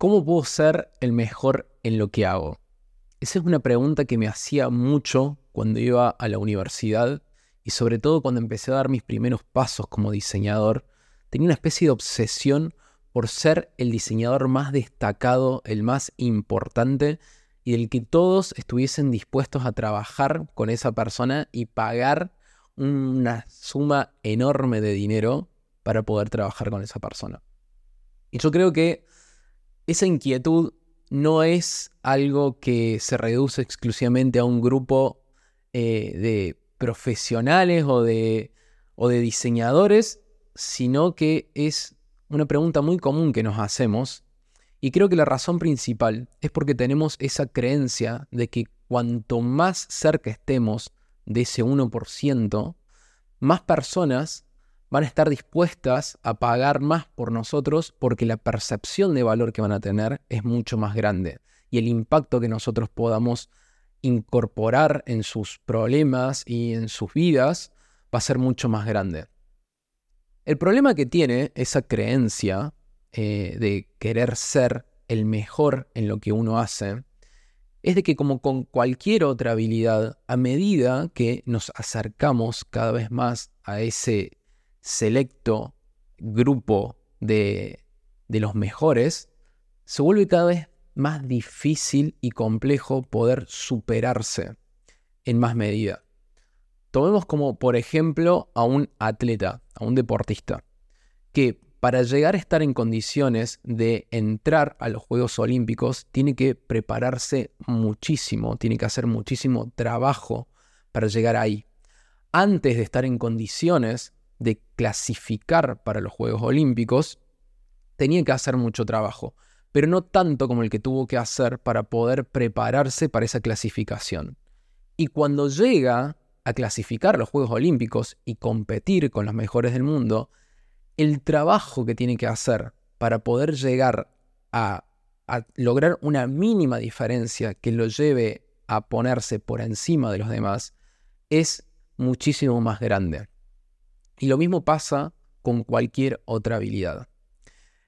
¿Cómo puedo ser el mejor en lo que hago? Esa es una pregunta que me hacía mucho cuando iba a la universidad y sobre todo cuando empecé a dar mis primeros pasos como diseñador. Tenía una especie de obsesión por ser el diseñador más destacado, el más importante y del que todos estuviesen dispuestos a trabajar con esa persona y pagar una suma enorme de dinero para poder trabajar con esa persona. Y yo creo que esa inquietud no es algo que se reduce exclusivamente a un grupo eh, de profesionales o de, o de diseñadores, sino que es una pregunta muy común que nos hacemos. Y creo que la razón principal es porque tenemos esa creencia de que cuanto más cerca estemos de ese 1%, más personas van a estar dispuestas a pagar más por nosotros porque la percepción de valor que van a tener es mucho más grande y el impacto que nosotros podamos incorporar en sus problemas y en sus vidas va a ser mucho más grande. El problema que tiene esa creencia eh, de querer ser el mejor en lo que uno hace es de que como con cualquier otra habilidad, a medida que nos acercamos cada vez más a ese selecto grupo de, los mejores, se vuelve cada vez más difícil y complejo poder superarse en más medida. Tomemos como por ejemplo a un atleta, a un deportista, que para llegar a estar en condiciones de entrar a los Juegos Olímpicos tiene que prepararse muchísimo, tiene que hacer muchísimo trabajo para llegar ahí. Antes de estar en condiciones de clasificar para los Juegos Olímpicos, tenía que hacer mucho trabajo, pero no tanto como el que tuvo que hacer para poder prepararse para esa clasificación. Y cuando llega a clasificar los Juegos Olímpicos y competir con los mejores del mundo, el trabajo que tiene que hacer para poder llegar a lograr una mínima diferencia que lo lleve a ponerse por encima de los demás es muchísimo más grande. Y lo mismo pasa con cualquier otra habilidad.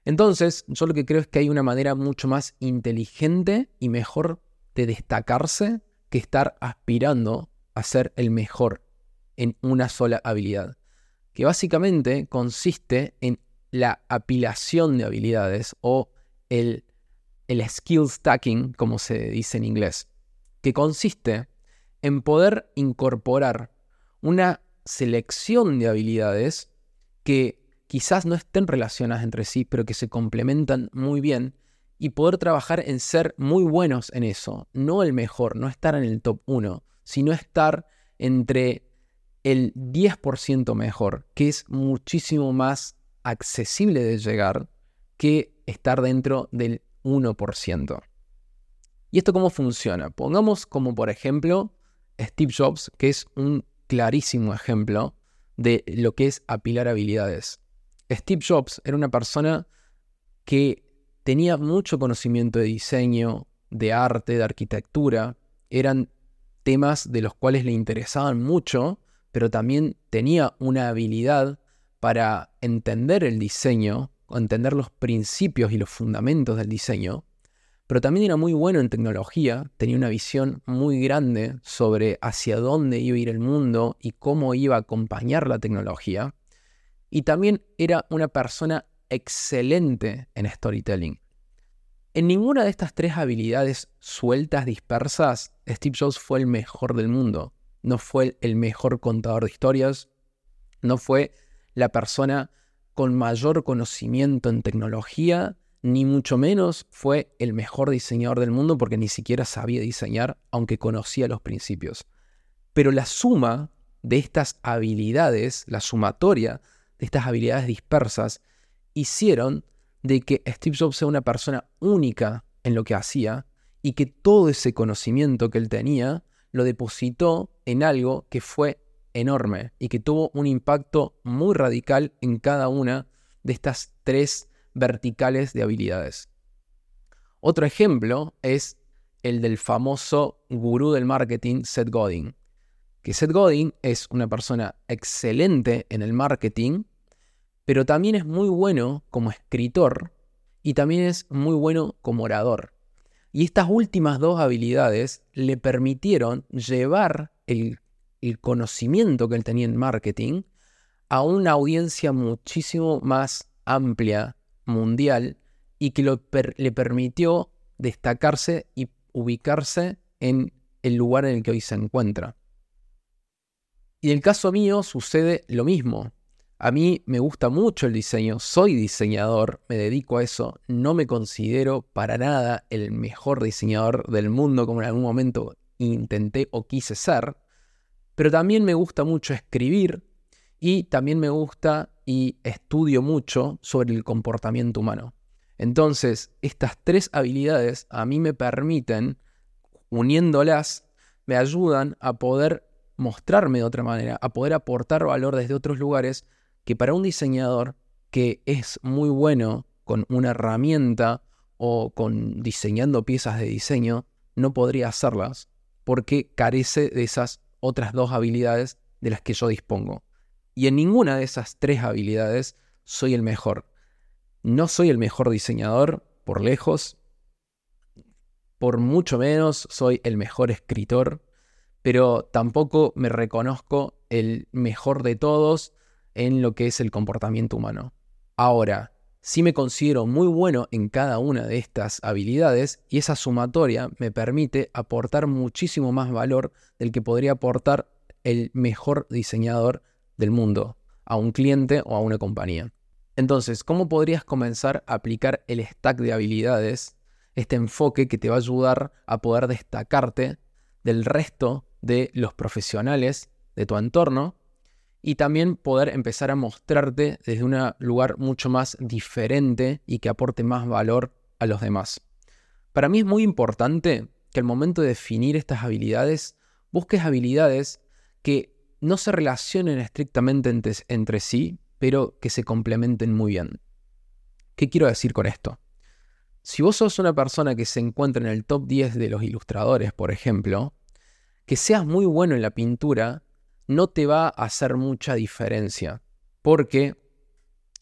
Entonces, yo lo que creo es que hay una manera mucho más inteligente y mejor de destacarse que estar aspirando a ser el mejor en una sola habilidad, que básicamente consiste en la apilación de habilidades o el, el skill stacking, como se dice en inglés, que consiste en poder incorporar una selección de habilidades que quizás no estén relacionadas entre sí, pero que se complementan muy bien y poder trabajar en ser muy buenos en eso, no el mejor, no estar en el top 1, sino estar entre el 10% mejor, que es muchísimo más accesible de llegar que estar dentro del 1%. ¿Y esto cómo funciona? Pongamos como por ejemplo Steve Jobs, que es un clarísimo ejemplo de lo que es apilar habilidades. Steve Jobs era una persona que tenía mucho conocimiento de diseño, de arte, de arquitectura. Eran temas de los cuales le interesaban mucho, pero también tenía una habilidad para entender el diseño, entender los principios y los fundamentos del diseño, pero también era muy bueno en tecnología, tenía una visión muy grande sobre hacia dónde iba a ir el mundo y cómo iba a acompañar la tecnología, y también era una persona excelente en storytelling. En ninguna de estas tres habilidades sueltas, dispersas, Steve Jobs fue el mejor del mundo. No fue el mejor contador de historias, no fue la persona con mayor conocimiento en tecnología, ni mucho menos fue el mejor diseñador del mundo porque ni siquiera sabía diseñar, aunque conocía los principios. Pero la suma de estas habilidades, la sumatoria de estas habilidades dispersas, hicieron de que Steve Jobs sea una persona única en lo que hacía y que todo ese conocimiento que él tenía lo depositó en algo que fue enorme y que tuvo un impacto muy radical en cada una de estas tres verticales de habilidades. Otro ejemplo es el del famoso gurú del marketing Seth Godin, que Seth Godin es una persona excelente en el marketing, pero también es muy bueno como escritor y también es muy bueno como orador. Y estas últimas dos habilidades le permitieron llevar el, conocimiento que él tenía en marketing a una audiencia muchísimo más amplia, mundial, y que le permitió destacarse y ubicarse en el lugar en el que hoy se encuentra. Y en el caso mío sucede lo mismo. A mí me gusta mucho el diseño, soy diseñador, me dedico a eso, no me considero para nada el mejor diseñador del mundo como en algún momento intenté o quise ser, pero también me gusta mucho escribir y también me gusta y estudio mucho sobre el comportamiento humano. Entonces, estas tres habilidades a mí me permiten, uniéndolas, me ayudan a poder mostrarme de otra manera, a poder aportar valor desde otros lugares que para un diseñador que es muy bueno con una herramienta o con diseñando piezas de diseño, no podría hacerlas porque carece de esas otras dos habilidades de las que yo dispongo. Y en ninguna de esas tres habilidades soy el mejor. No soy el mejor diseñador, por lejos. Por mucho menos soy el mejor escritor, pero tampoco me reconozco el mejor de todos en lo que es el comportamiento humano. Ahora, sí me considero muy bueno en cada una de estas habilidades y esa sumatoria me permite aportar muchísimo más valor del que podría aportar el mejor diseñador del mundo a un cliente o a una compañía. Entonces, ¿cómo podrías comenzar a aplicar el stack de habilidades, este enfoque que te va a ayudar a poder destacarte del resto de los profesionales de tu entorno y también poder empezar a mostrarte desde un lugar mucho más diferente y que aporte más valor a los demás. Para mí es muy importante que al momento de definir estas habilidades, busques habilidades que no se relacionen estrictamente entre, sí, pero que se complementen muy bien. ¿Qué quiero decir con esto? Si vos sos una persona que se encuentra en el top 10 de los ilustradores, por ejemplo, que seas muy bueno en la pintura no te va a hacer mucha diferencia, porque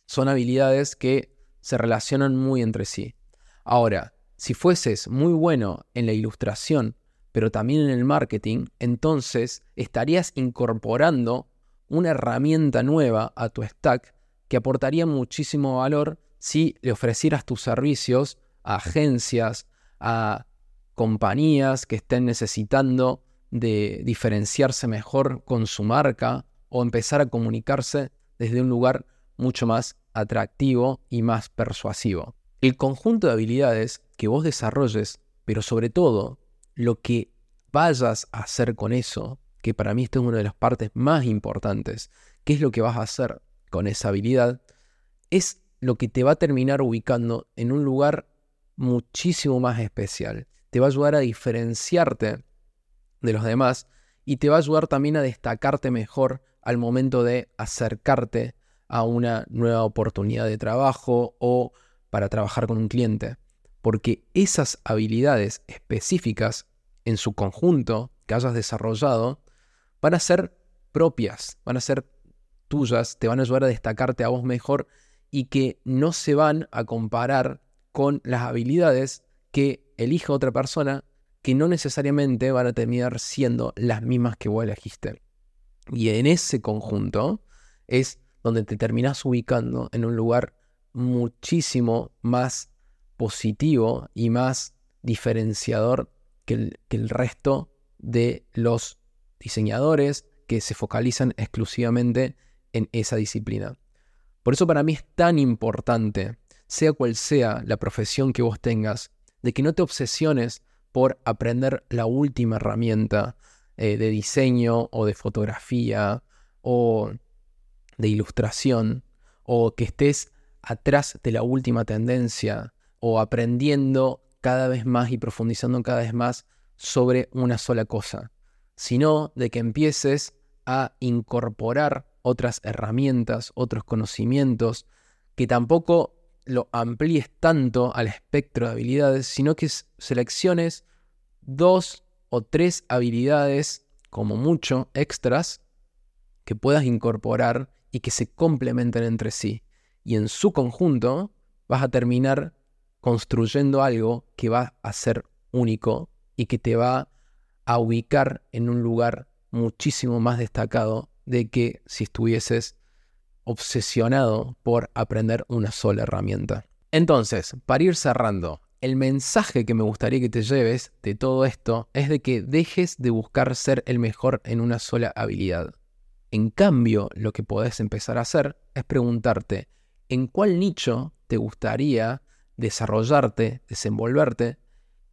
son habilidades que se relacionan muy entre sí. Ahora, si fueses muy bueno en la ilustración, pero también en el marketing, entonces estarías incorporando una herramienta nueva a tu stack que aportaría muchísimo valor si le ofrecieras tus servicios a agencias, a compañías que estén necesitando de diferenciarse mejor con su marca o empezar a comunicarse desde un lugar mucho más atractivo y más persuasivo. El conjunto de habilidades que vos desarrolles, pero sobre todo lo que vayas a hacer con eso, que para mí esto es una de las partes más importantes, qué es lo que vas a hacer con esa habilidad, es lo que te va a terminar ubicando en un lugar muchísimo más especial. Te va a ayudar a diferenciarte de los demás y te va a ayudar también a destacarte mejor al momento de acercarte a una nueva oportunidad de trabajo o para trabajar con un cliente. Porque esas habilidades específicas en su conjunto que hayas desarrollado van a ser propias, van a ser tuyas, te van a ayudar a destacarte a vos mejor y que no se van a comparar con las habilidades que elija otra persona que no necesariamente van a terminar siendo las mismas que vos elegiste. Y en ese conjunto es donde te terminas ubicando en un lugar muchísimo más positivo y más diferenciador que el, resto de los diseñadores que se focalizan exclusivamente en esa disciplina. Por eso para mí es tan importante, sea cual sea la profesión que vos tengas, de que no te obsesiones por aprender la última herramienta eh, de diseño o de fotografía o de ilustración o que estés atrás de la última tendencia o aprendiendo cada vez más y profundizando cada vez más sobre una sola cosa, sino de que empieces a incorporar otras herramientas, otros conocimientos, que tampoco lo amplíes tanto al espectro de habilidades, sino que selecciones dos o tres habilidades, como mucho, extras, que puedas incorporar y que se complementen entre sí. Y en su conjunto vas a terminar construyendo algo que va a ser único y que te va a ubicar en un lugar muchísimo más destacado de que si estuvieses obsesionado por aprender una sola herramienta. Entonces, para ir cerrando, el mensaje que me gustaría que te lleves de todo esto es de que dejes de buscar ser el mejor en una sola habilidad. En cambio, lo que podés empezar a hacer es preguntarte en cuál nicho te gustaría desarrollarte, desenvolverte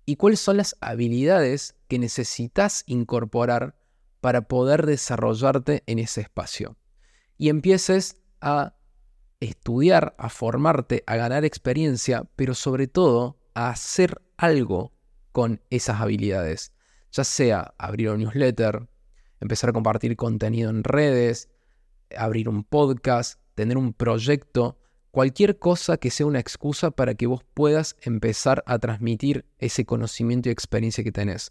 y cuáles son las habilidades que necesitas incorporar para poder desarrollarte en ese espacio. Y empieces a estudiar, a formarte, a ganar experiencia, pero sobre todo a hacer algo con esas habilidades. Ya sea abrir un newsletter, empezar a compartir contenido en redes, abrir un podcast, tener un proyecto, cualquier cosa que sea una excusa para que vos puedas empezar a transmitir ese conocimiento y experiencia que tenés.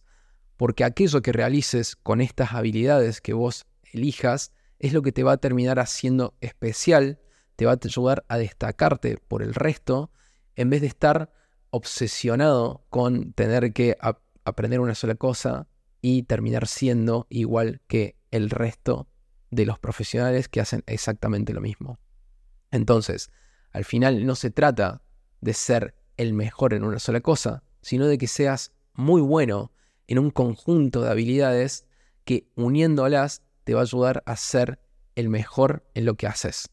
Porque aquello que realices con estas habilidades que vos elijas es lo que te va a terminar haciendo especial, te va a ayudar a destacarte por el resto, en vez de estar obsesionado con tener que aprender una sola cosa y terminar siendo igual que el resto de los profesionales que hacen exactamente lo mismo. Entonces, al final no se trata de ser el mejor en una sola cosa, sino de que seas muy bueno en un conjunto de habilidades que uniéndolas te va a ayudar a ser el mejor en lo que haces.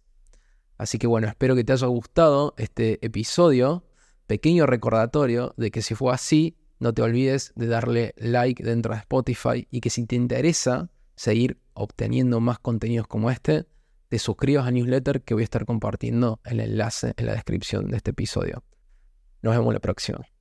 Así que bueno, espero que te haya gustado este episodio. Pequeño recordatorio de que si fue así, no te olvides de darle like dentro de Spotify y que si te interesa seguir obteniendo más contenidos como este, te suscribas a newsletter que voy a estar compartiendo el enlace en la descripción de este episodio. Nos vemos la próxima.